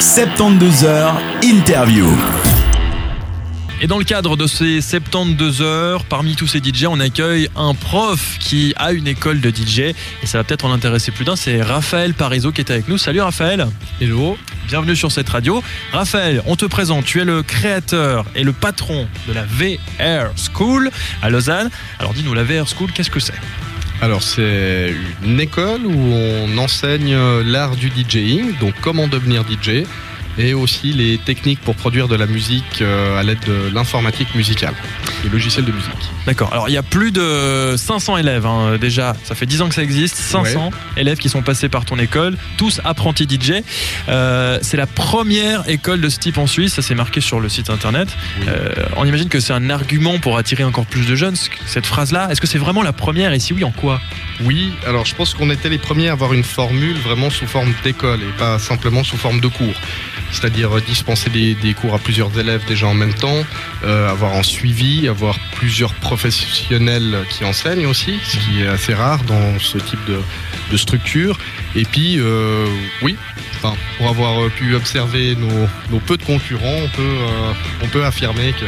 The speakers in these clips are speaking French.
72 heures interview. Et dans le cadre de ces 72 heures, parmi tous ces DJ, on accueille un prof qui a une école de DJ. Et ça va peut-être en intéresser plus d'un, c'est Raphaël Parizeau qui est avec nous. Salut Raphaël Hello Bienvenue sur cette radio. Raphaël, on te présente, tu es le créateur et le patron de la VR School à Lausanne. Alors dis-nous, la VR School, qu'est-ce que c'est? Alors c'est une école où on enseigne l'art du DJing, donc comment devenir DJ, et aussi les techniques pour produire de la musique euh, à l'aide de l'informatique musicale, des logiciels de musique. D'accord. Alors il y a plus de 500 élèves hein, déjà. Ça fait 10 ans que ça existe. 500 élèves qui sont passés par ton école, tous apprentis DJ. Euh, c'est la première école de ce type en Suisse. Ça s'est marqué sur le site internet. Oui. Euh, on imagine que c'est un argument pour attirer encore plus de jeunes. Cette phrase-là, est-ce que c'est vraiment la première? Et si oui, en quoi? Oui, alors je pense qu'on était les premiers à avoir une formule vraiment sous forme d'école et pas simplement sous forme de cours. C'est-à-dire dispenser des, des cours à plusieurs élèves déjà en même temps, euh, avoir un suivi, avoir plusieurs professionnels qui enseignent aussi, ce qui est assez rare dans ce type de, de structure. Et puis, euh, oui, enfin, pour avoir euh, pu observer nos, nos peu de concurrents, on peut, euh, on peut affirmer que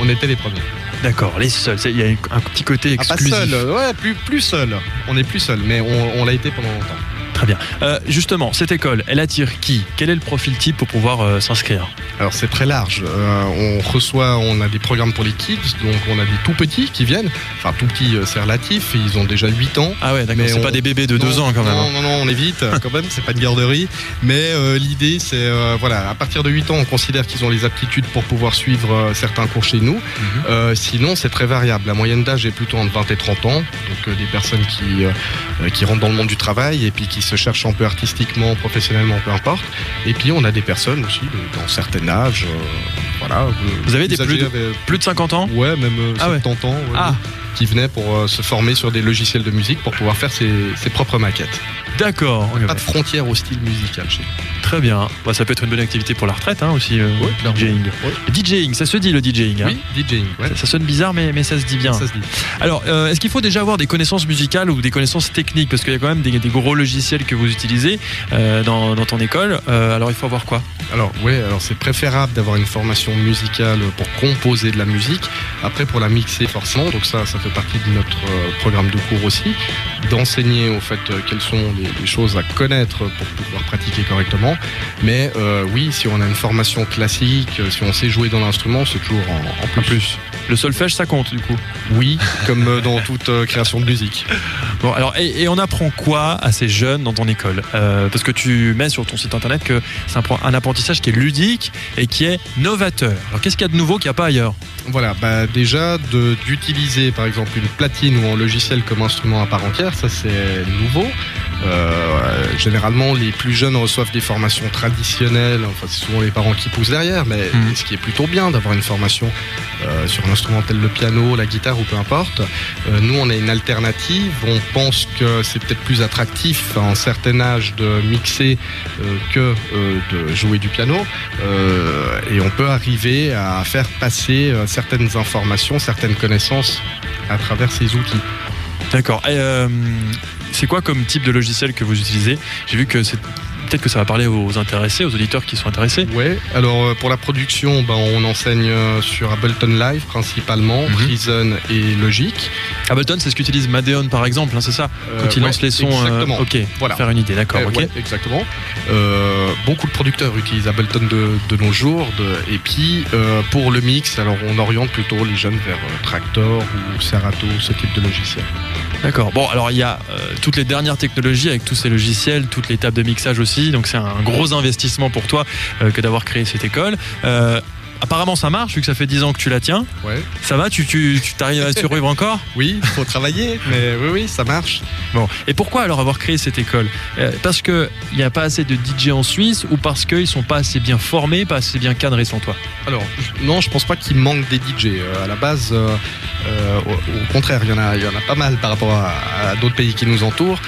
on était les premiers. D'accord, les seuls. Il y a un petit côté Ah, pas exclusif. seul, ouais, plus, plus seul. On est plus seul, mais on, on l'a été pendant longtemps. Très bien. Euh, justement, cette école, elle attire qui? Quel est le profil type pour pouvoir euh, s'inscrire? Alors c'est très large. Euh, on reçoit, on a des programmes pour les kids, donc on a des tout petits qui viennent. Enfin tout petits, c'est relatif. Ils ont déjà 8 ans. Ah ouais, d'accord. C'est on- pas des bébés de 2 Non, ans quand même. Non, hein. non, non, on évite quand même, c'est pas une garderie. Mais l'idée, c'est, voilà, à partir de 8 ans, on considère qu'ils ont les aptitudes pour pouvoir suivre certains cours chez nous. Mhm. Sinon, c'est très variable. La moyenne d'âge est plutôt entre 20 et 30 ans. Donc des personnes qui, qui rentrent dans le monde du travail et puis qui se cherchent un peu artistiquement, professionnellement, peu importe. Et puis on a des personnes aussi de- dans certains âges. euh, voilà. euh, Vous avez des plus de- euh, Plus de 50 ans? Ouais, même euh, Ah ouais. 70 ans. ouais, Ah, Qui venaient pour euh, se former sur des logiciels de musique pour pouvoir faire ses, ses propres maquettes. d'accord. Pas de frontières au style musical chez nous. Très bien. Bah, ça peut être une bonne activité pour la retraite hein, aussi, euh, clairement. DJing. Le DJing, ça se dit le DJing. hein. Oui, DJing, ouais. Ça, ça sonne bizarre, mais, mais ça se dit bien. Ça se dit. Alors, euh, est-ce qu'il faut déjà avoir des connaissances musicales ou des connaissances techniques? Parce qu'il y a quand même des, des gros logiciels que vous utilisez euh, dans, dans ton école. Alors, il faut avoir quoi? Alors, ouais, alors c'est préférable d'avoir une formation musicale pour composer de la musique. Après, pour la mixer, forcément, donc ça, ça fait partie de notre euh, programme de cours aussi, d'enseigner au fait euh, quelles sont les, les choses à connaître pour pouvoir pratiquer correctement. Mais euh, oui, si on a une formation classique, si on sait jouer dans l'instrument, c'est toujours en, en plus. En plus. Le solfège, ça compte du coup. Oui, comme dans toute création de musique. Alors, et, on apprend quoi à ces jeunes dans ton école? Euh, Parce que tu mets sur ton site internet que c'est un, apprentissage qui est ludique et qui est novateur. Alors, qu'est-ce qu'il y a de nouveau qu'il n'y a pas ailleurs? Voilà, bah déjà d'utiliser par exemple une platine ou un logiciel comme instrument à part entière, ça c'est nouveau. Euh, généralement, les plus jeunes reçoivent des formations traditionnelles. Enfin, c'est souvent les parents qui poussent derrière, mais Mhm. ce qui est plutôt bien d'avoir une formation euh, sur un instrument tel le piano, la guitare ou peu importe. Euh, nous, on a une alternative. On pense que c'est peut-être plus attractif à un certain âge de mixer euh, que euh, de jouer du piano. Euh, et on peut arriver à faire passer euh, certaines informations, certaines connaissances à travers ces outils. D'accord. Euh, c'est quoi comme type de logiciel que vous utilisez? J'ai vu que c'est peut-être que ça va parler aux intéressés, aux auditeurs qui sont intéressés. Ouais. Alors euh, pour la production, ben, on enseigne euh, sur Ableton Live principalement, Mhm. Reason et Logic. Ableton, c'est ce qu'utilise Madeon par exemple, hein, c'est ça Quand Euh, il ouais, lance les sons. euh, Exactement. ok. Voilà. Faire une idée, d'accord. Euh, ok. ouais, exactement. Euh, beaucoup de producteurs utilisent Ableton de, de nos jours. de- et puis, pour le mix, alors on oriente plutôt les jeunes vers Tractor ou Serato, ce type de logiciel. D'accord. Bon, alors il y a toutes les dernières technologies avec tous ces logiciels, toutes les tables de mixage aussi. Donc c'est un gros investissement pour toi que d'avoir créé cette école. Apparemment ça marche vu que ça fait 10 ans que tu la tiens. Ouais. Ça va Tu tu tu t'arrives à survivre encore? Oui, il faut travailler, mais oui, oui, ça marche. Bon. Et pourquoi alors avoir créé cette école? Euh, Parce que il n'y a pas assez de DJ en Suisse ou parce qu'ils sont pas assez bien formés, pas assez bien cadrés selon toi? Alors, non, je pense pas qu'il manque des DJ. Euh, à la base, euh, au, au contraire, il y, en a, y en a pas mal par rapport à, à d'autres pays qui nous entourent.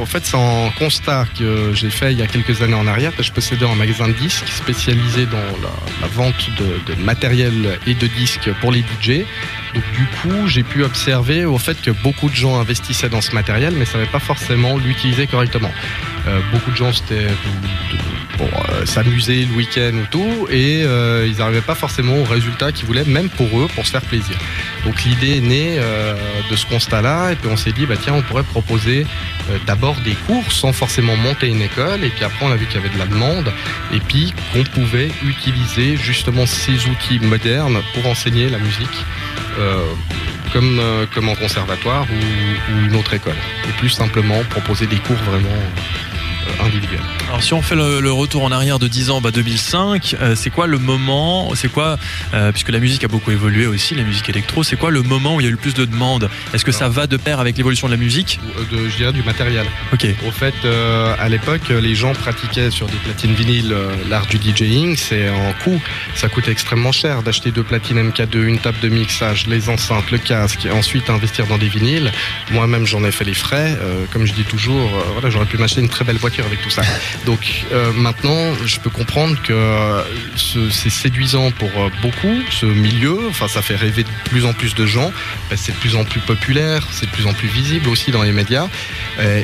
Au fait, c'est un constat que j'ai fait il y a quelques années en arrière. Je possédais un magasin de disques spécialisé dans la, la vente de, matériel et de disques pour les DJ. Donc du coup, j'ai pu observer au fait que beaucoup de gens investissaient dans ce matériel, mais ne savaient pas forcément l'utiliser correctement. Euh, beaucoup de gens, c'était de- pour s'amuser le week-end ou tout, et ils n'arrivaient pas forcément au résultat qu'ils voulaient, même pour eux, pour se faire plaisir. Donc l'idée est née de ce constat-là, et puis on s'est dit, bah tiens, on pourrait proposer d'abord des cours sans forcément monter une école, et puis après on a vu qu'il y avait de la demande, et puis qu'on pouvait utiliser justement ces outils modernes pour enseigner la musique. comme, comme en conservatoire ou, une autre école. Et plus simplement proposer des cours vraiment individuels. Alors si on fait le, retour en arrière de 10 ans, bah 2005, euh, c'est quoi le moment, c'est quoi, euh, puisque la musique a beaucoup évolué aussi, la musique électro, c'est quoi le moment où il y a eu le plus de demandes? Est-ce que ça va de pair avec l'évolution de la musique? De, Je dirais du matériel. Ok. Au fait, euh, à l'époque, les gens pratiquaient sur des platines vinyles l'art du DJing, c'est en coût, ça coûtait extrêmement cher d'acheter deux platines MK2, une table de mixage, les enceintes, le casque, et ensuite investir dans des vinyles. Moi-même, j'en ai fait les frais. comme je dis toujours, voilà, j'aurais pu m'acheter une très belle voiture avec tout ça. Donc euh, maintenant, je peux comprendre que euh, c'est séduisant pour euh, beaucoup, ce milieu. Enfin, ça fait rêver de plus en plus de gens. Ben, c'est de plus en plus populaire, c'est de plus en plus visible aussi dans les médias.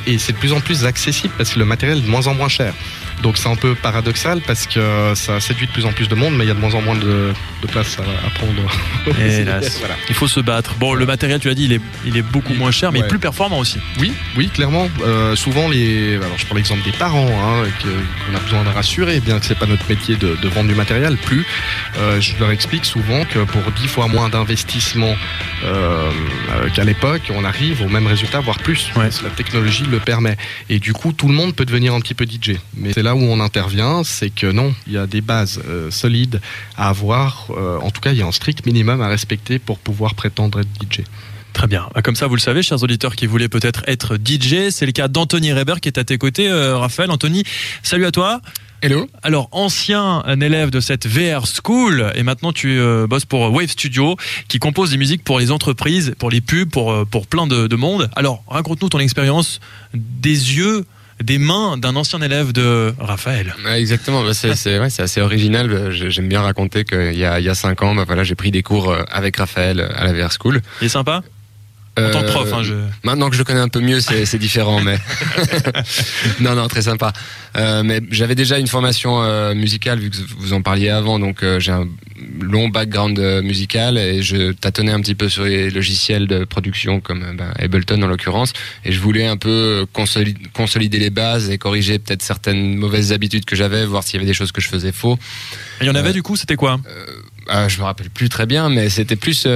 et c'est de plus en plus accessible parce que le matériel est de moins en moins cher. Donc c'est un peu paradoxal parce que ça séduit de plus en plus de monde, mais il y a de moins en moins de, place à, prendre. Il faut se battre. Bon, le matériel, tu l'as dit, il est, il est beaucoup moins cher, mais plus performant aussi. Oui, oui, clairement. Euh, souvent, les, alors je prends l'exemple des parents, hein, qu'on a besoin de rassurer, bien que c'est pas notre métier de, vendre du matériel. Plus, euh, je leur explique souvent que pour 10 fois moins d'investissement euh, qu'à l'époque, on arrive au même résultat, voire plus. La technologie le permet. Et du coup, tout le monde peut devenir un petit peu DJ. Mais c'est là où on intervient, c'est que non, il y a des bases euh, solides à avoir. Euh, en tout cas, il y a un strict minimum à respecter pour pouvoir prétendre être DJ. Très bien. Bah, comme ça, vous le savez, chers auditeurs qui voulaient peut-être être DJ, c'est le cas d'Anthony Reber qui est à tes côtés. Euh, Raphaël, Anthony, salut à toi. Hello. Alors, ancien élève de cette VR School, et maintenant tu bosses pour Wave Studio, qui compose des musiques pour les entreprises, pour les pubs, pour, pour plein de, de monde. Alors, raconte-nous ton expérience des yeux des mains d'un ancien élève de Raphaël. exactement, bah, c'est assez original. Bah, j'aime bien raconter qu'il y a, il y a cinq ans, bah, voilà, j'ai pris des cours euh, avec Raphaël à la VR School. Il est sympa? En tant que prof, hein, je... Maintenant que je le connais un peu mieux, c'est différent, mais non, non, très sympa. Euh, mais j'avais déjà une formation euh, musicale vu que vous en parliez avant, donc euh, j'ai un long background musical et je tâtonnais un petit peu sur les logiciels de production comme ben, Ableton en l'occurrence, et je voulais un peu consolider, consolider les bases et corriger peut-être certaines mauvaises habitudes que j'avais, voir s'il y avait des choses que je faisais faux. Il y en avait du coup, c'était quoi? ah, Je me rappelle plus très bien, mais c'était plus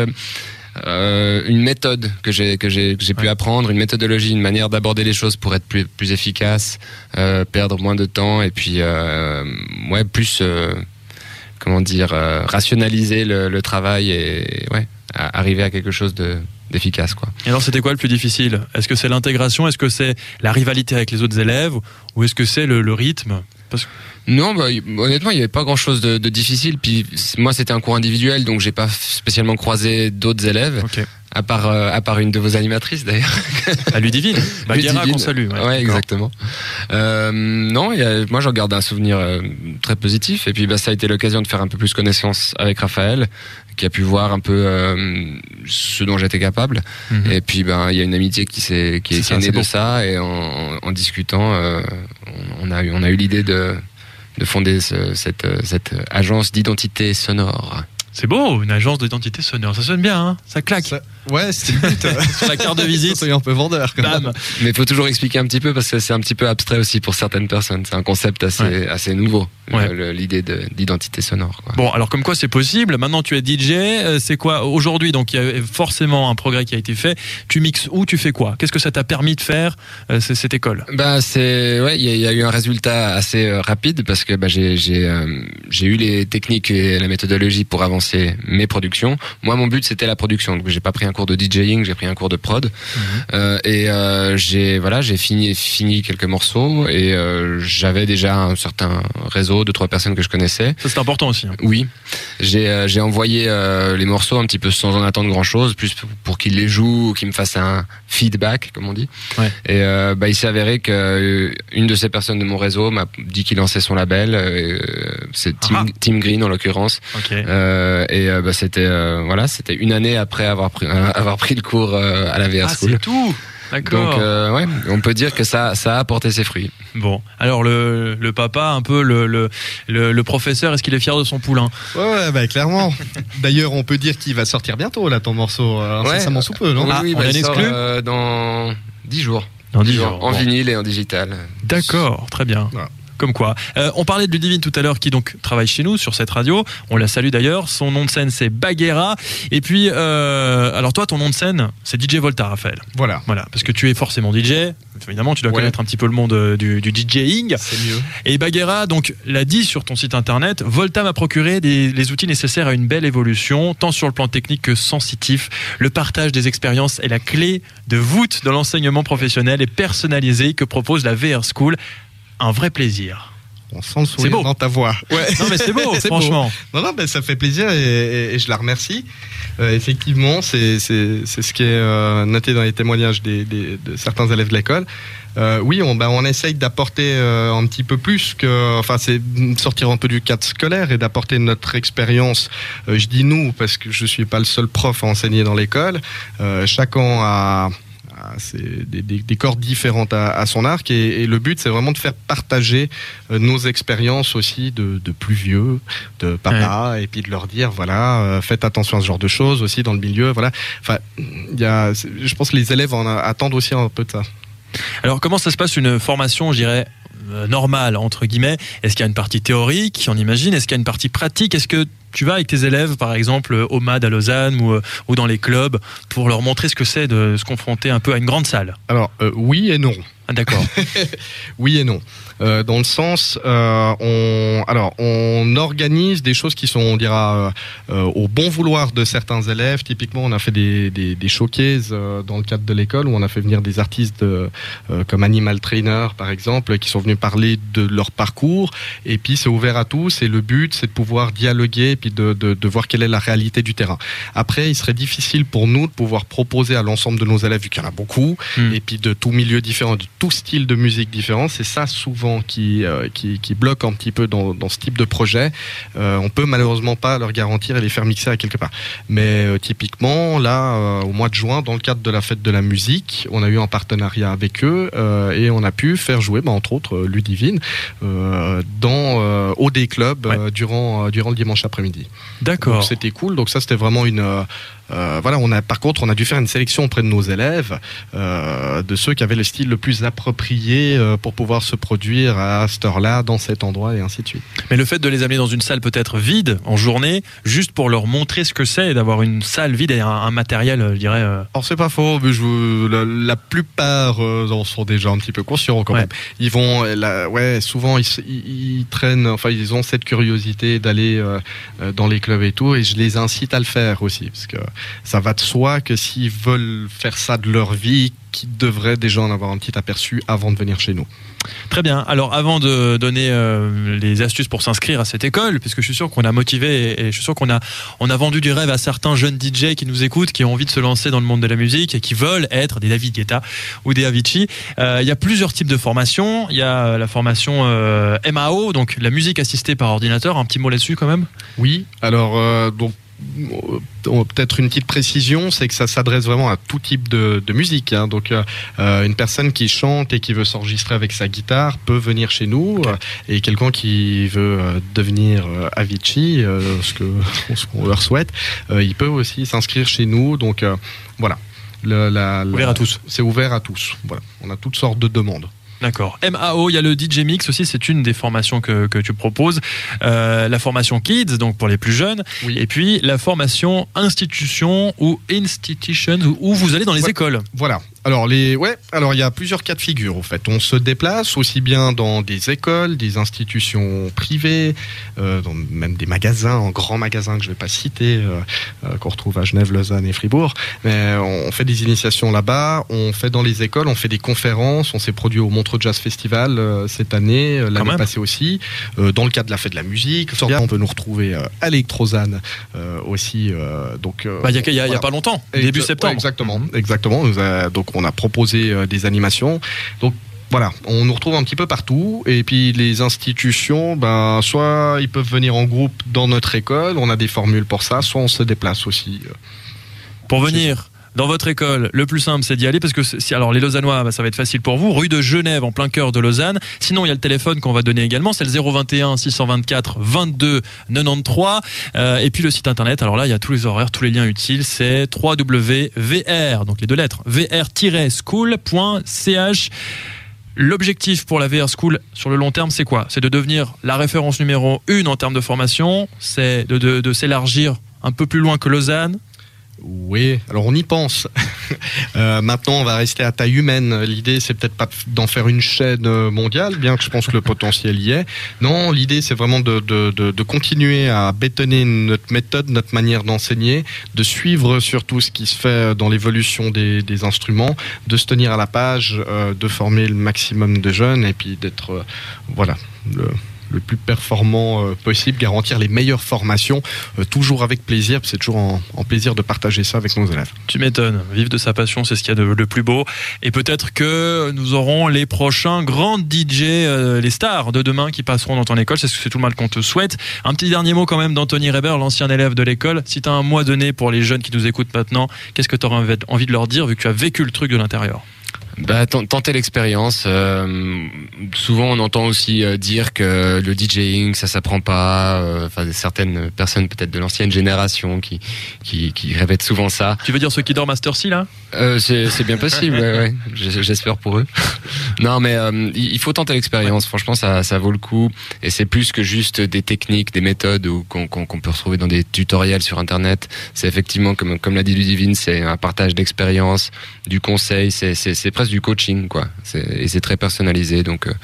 euh, une méthode que j'ai que j'ai j'ai pu apprendre, une méthodologie, une manière d'aborder les choses pour être plus plus efficace, euh, perdre moins de temps et puis euh, ouais plus comment dire rationaliser le, le, travail et ouais arriver à quelque chose de d'efficace quoi. Et alors c'était quoi le plus difficile? Est-ce que c'est l'intégration? Est-ce que c'est la rivalité avec les autres élèves? Ou est-ce que c'est le, le rythme? Parce que non, bah, honnêtement, il n'y avait pas grand chose de, de difficile. Puis moi, c'était un cours individuel, donc j'ai pas spécialement croisé d'autres élèves. À part, euh, à part une de vos animatrices d'ailleurs. À Ludivine. Baguera qu'on salue. Ouais, exactement. Euh, non, y a, moi j'en garde un souvenir euh, très positif. Et puis bah, ça a été l'occasion de faire un peu plus connaissance avec Raphaël, qui a pu voir un peu ce dont j'étais capable. Mhm. Et puis ben il y a une amitié qui s'est qui est, née de ça. Et en, en discutant, on, a eu on a eu l'idée de de fonder cette, cette agence d'identité sonore. C'est beau, une agence d'identité sonore. Ça sonne bien, hein ça claque. Ouais, c'est. Sur la carte de visite. C'est un peu vendeur. Quand même. Mais il faut toujours expliquer un petit peu parce que c'est un petit peu abstrait aussi pour certaines personnes. C'est un concept assez, assez nouveau, l'idée d'identité sonore. Bon, alors comme quoi c'est possible. Maintenant tu es DJ. Euh, c'est quoi aujourd'hui Donc il y a forcément un progrès qui a été fait. Tu mixes où Tu fais quoi? Qu'est-ce que ça t'a permis de faire euh, cette école? Bah c'est ouais, il y, a eu un résultat assez euh, rapide parce que bah, j'ai j'ai eu les techniques et la méthodologie pour avancer mes productions. Moi, mon but c'était la production. Donc, j'ai pas pris un cours de DJing, j'ai pris un cours de prod. Mhm. Et j'ai voilà, j'ai fini fini quelques morceaux et j'avais déjà un certain réseau de trois personnes que je connaissais. Ça c'est important aussi. Hein. Oui, j'ai j'ai envoyé les morceaux un petit peu sans en attendre grand chose, plus pour, qu'ils les jouent ou qu'ils me fassent un feedback comme on dit. Ouais. Et bah il s'est avéré que une de ces personnes de mon réseau m'a dit qu'il lançait son label. c'est Team, ah. Team, Green en l'occurrence. Okay. Euh, et euh, bah, c'était euh, voilà, c'était une année après avoir pris avoir pris le cours à la VR ah, School. C'est tout. D'accord. Donc, euh, ouais, on peut dire que ça, ça a apporté ses fruits. Bon, alors le, le papa, un peu le, le, le, le professeur, est-ce qu'il est fier de son poulain? Ouais, ouais, bah, clairement. D'ailleurs, on peut dire qu'il va sortir bientôt, là, ton morceau. euh, Ouais. incessamment sous peu, non? Ah, oui, on bah, a il sort, euh, dans 10 jours. Dans 10 En Bon. vinyle et en digital. D'accord, très bien. Voilà. Comme quoi. Euh, on parlait de Ludivine tout à l'heure qui donc travaille chez nous sur cette radio. On la salue d'ailleurs. Son nom de scène c'est Baguera. Et puis, euh, alors toi, ton nom de scène c'est DJ Volta, Raphaël. Voilà. Voilà, parce que tu es forcément DJ. Évidemment, tu dois Ouais. connaître un petit peu le monde euh, du, du DJing. C'est mieux. Et Baguera, donc, l'a dit sur ton site internet, Volta m'a procuré des- les outils nécessaires à une belle évolution, tant sur le plan technique que sensitif. Le partage des expériences est la clé de voûte de l'enseignement professionnel et personnalisé que propose la VR School. Un vrai plaisir. On sent le sourire beau. dans ta voix. Ouais. Non, mais c'est beau, franchement. Non, non, ben, ça fait plaisir et, et- et je la remercie. Euh, effectivement, c'est ce qui est euh, noté dans les témoignages des, des- de certains élèves de l'école. Euh, oui, on, ben, on essaye d'apporter un petit peu plus que, enfin, c'est sortir un peu du cadre scolaire et d'apporter notre expérience. Je dis nous parce que je suis pas le seul prof à enseigner dans l'école. Chacun a ses- des, des- des cordes différentes à, à son arc et, et le but c'est vraiment de faire partager euh, nos expériences aussi de, de plus vieux, de papa, et puis de leur dire voilà, euh, faites attention à ce genre de choses aussi dans le milieu, voilà. Enfin, il y a, c'est- je pense que les élèves en a- attendent aussi un peu de ça. Alors, comment ça se passe une formation, je dirais, euh, normale, entre guillemets? Est-ce qu'il y a une partie théorique, on imagine? Est-ce qu'il y a une partie pratique? Est-ce que tu vas avec tes élèves, par exemple, au MAD à Lausanne ou, euh, ou dans les clubs, pour leur montrer ce que c'est de se confronter un peu à une grande salle? Alors euh, oui et non. Ah, D'accord. Oui et non. Euh, dans le sens, euh, on, alors, on organise des choses qui sont, on dira, euh, euh, au bon vouloir de certains élèves. Typiquement, on a fait des, des, des showcases euh, dans le cadre de l'école où on a fait venir des artistes euh, euh, comme Animal Trainer, par exemple, qui sont venus parler de leur parcours. Et puis, c'est ouvert à tous. Et le but, c'est de pouvoir dialoguer et puis de, de, de voir quelle est la réalité du terrain. Après, il serait difficile pour nous de pouvoir proposer à l'ensemble de nos élèves, vu qu'il y en a beaucoup, Hmm. et puis de tout milieu différent, de tout style de musique différent. C'est ça souvent qui, euh, qui, qui bloque un petit peu dans, dans ce type de projet. Euh, on peut malheureusement pas leur garantir et les faire mixer à quelque part. Mais euh, typiquement, là, au mois de juin, dans le cadre de la fête de la musique, on a eu un partenariat avec eux et on a pu faire jouer, bah, entre autres, Ludivine dans au des clubs euh, durant, durant le dimanche après-midi. D'accord. C'était cool. Donc ça c'était vraiment une voilà, on a par contre on a dû faire une sélection auprès de nos élèves euh, de ceux qui avaient le style le plus approprié euh, pour pouvoir se produire à cette heure-là dans cet endroit et ainsi de suite. Mais le fait de les amener dans une salle peut-être vide en journée, juste pour leur montrer ce que c'est et d'avoir une salle vide et un, un matériel, euh, je dirais. euh, Alors c'est pas faux, mais je, la, la plupart euh, en sont déjà un petit peu conscients quand Ouais. même. Ils vont, euh, la- ouais, souvent ils, ils, ils traînent, enfin ils ont cette curiosité d'aller euh, euh, dans les clubs et tout, et je les incite à le faire aussi, parce que ça va de soi que s'ils veulent faire ça de leur vie, qu'ils devraient déjà en avoir un petit aperçu avant de venir chez nous. Très bien. Alors, avant de donner euh, les astuces pour s'inscrire à cette école, puisque je suis sûr qu'on a motivé et, et je suis sûr qu'on a, on a vendu du rêve à certains jeunes DJ qui nous écoutent, qui ont envie de se lancer dans le monde de la musique et qui veulent être des David Guetta ou des Avicii. Euh, Il y a plusieurs types de formations. Il y a la formation euh, MAO, donc la musique assistée par ordinateur. Un petit mot là-dessus quand même? Oui, alors donc peut-être une petite précision, c'est que ça s'adresse vraiment à tout type de, de musique. hein. Donc euh, euh, une personne qui chante et qui veut s'enregistrer avec sa guitare peut venir chez nous, euh, et quelqu'un qui veut euh, devenir euh, Avicii, euh, ce que ce qu'on leur souhaite, euh, il peut aussi s'inscrire chez nous. Donc euh, voilà. Le- la- la- Ouvert à tous. C'est ouvert à tous. Voilà. On a toutes sortes de demandes. D'accord. MAO, il y a le DJ Mix aussi, c'est une des formations que, que tu proposes. Euh, la formation Kids, donc pour les plus jeunes. Oui. Et puis la formation Institution ou Institutions, où- vous allez dans les Ouais. écoles. Voilà. Alors les ouais, alors il y a plusieurs cas de figure en fait. On se déplace aussi bien dans des écoles, des institutions privées, euh, dans même des magasins, en grands magasins que je vais pas citer, euh, euh, qu'on retrouve à Genève, Lausanne et Fribourg. Mais on fait des initiations là-bas, on fait dans les écoles, on fait des conférences, on s'est produit au Montreux Jazz Festival cette année, l'année passée aussi, dans le cadre de la fête de la musique. On peut nous retrouver à Electrozane euh, aussi. donc Bah, Il y a, pas longtemps, début ouais, septembre. exactement, exactement. Donc on a proposé euh, des animations. Donc voilà, on nous retrouve un petit peu partout. Et puis les institutions, ben, soit ils peuvent venir en groupe dans notre école, on a des formules pour ça, soit on se déplace aussi. euh. Pour venir dans votre école, le plus simple, c'est d'y aller parce que si, alors les Lausannois, bah, ça va être facile pour vous. Rue de Genève, en plein cœur de Lausanne. Sinon, il y a le téléphone qu'on va donner également, c'est le 021 624 22 93. Euh, et puis le site internet. Alors là, il y a tous les horaires, tous les liens utiles. C'est www.vr, donc les deux lettres, vr-school.ch. L'objectif pour la VR School sur le long terme, c'est quoi? C'est de devenir la référence numéro une en termes de formation, c'est de, de, de s'élargir un peu plus loin que Lausanne, oui, alors on y pense. Euh, maintenant, on va rester à taille humaine. L'idée, c'est peut-être pas d'en faire une chaîne mondiale, bien que je pense que le potentiel y est. Non, l'idée, c'est vraiment de, continuer à bétonner notre méthode, notre manière d'enseigner, de suivre surtout ce qui se fait dans l'évolution des, instruments, de se tenir à la page, euh, de former le maximum de jeunes et puis d'être, euh, voilà, le plus performant euh, possible, garantir les meilleures formations, euh, toujours avec plaisir. C'est toujours en, plaisir de partager ça avec nos élèves. Tu m'étonnes. Vivre de sa passion, c'est ce qu'il y a de plus beau. Et peut-être que nous aurons les prochains grands DJ, euh, les stars de demain qui passeront dans ton école. C'est tout le mal qu'on te souhaite. Un petit dernier mot quand même d'Anthony Reber, l'ancien élève de l'école. Si tu as un mois donné pour les jeunes qui nous écoutent maintenant, qu'est-ce que tu auras envie de leur dire vu que tu as vécu le truc de l'intérieur? Bah, tenter l'expérience. Euh, souvent, on entend aussi euh, dire que le DJing, ça s'apprend pas. Euh, enfin, certaines personnes, peut-être de l'ancienne génération, qui, qui, qui répètent souvent ça. Tu veux dire ceux qui dorment Master C là? Euh, C'est bien possible. ouais, ouais. J'espère pour eux. non, mais euh, il faut tenter l'expérience. Franchement, ça, ça vaut le coup. Et c'est plus que juste des techniques, des méthodes qu'on qu peut retrouver dans des tutoriels sur Internet. C'est effectivement, comme, comme l'a dit Ludivine, c'est un partage d'expérience, du conseil. C'est presque du coaching, quoi. Et c'est très personnalisé, donc euh,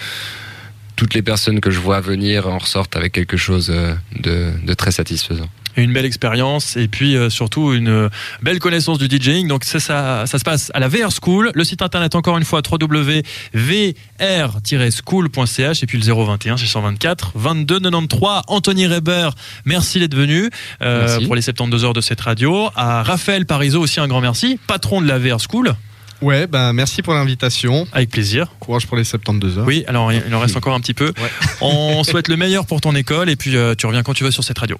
toutes les personnes que je vois venir en ressortent avec quelque chose euh, de, de très satisfaisant une belle expérience et puis euh, surtout une belle connaissance du DJing. Donc ça, ça, ça, se passe à la VR School. Le site internet encore une fois www.vr-school.ch et puis le 021 624 22 93. Anthony Reber, merci d'être venu euh, pour les 72 heures de cette radio. À Raphaël Parizeau aussi un grand merci, patron de la VR School. Ouais, bah merci pour l'invitation. Avec plaisir. Courage pour les 72 heures. Oui, alors il en reste encore un petit peu. Ouais. On souhaite le meilleur pour ton école et puis euh, tu reviens quand tu veux sur cette radio.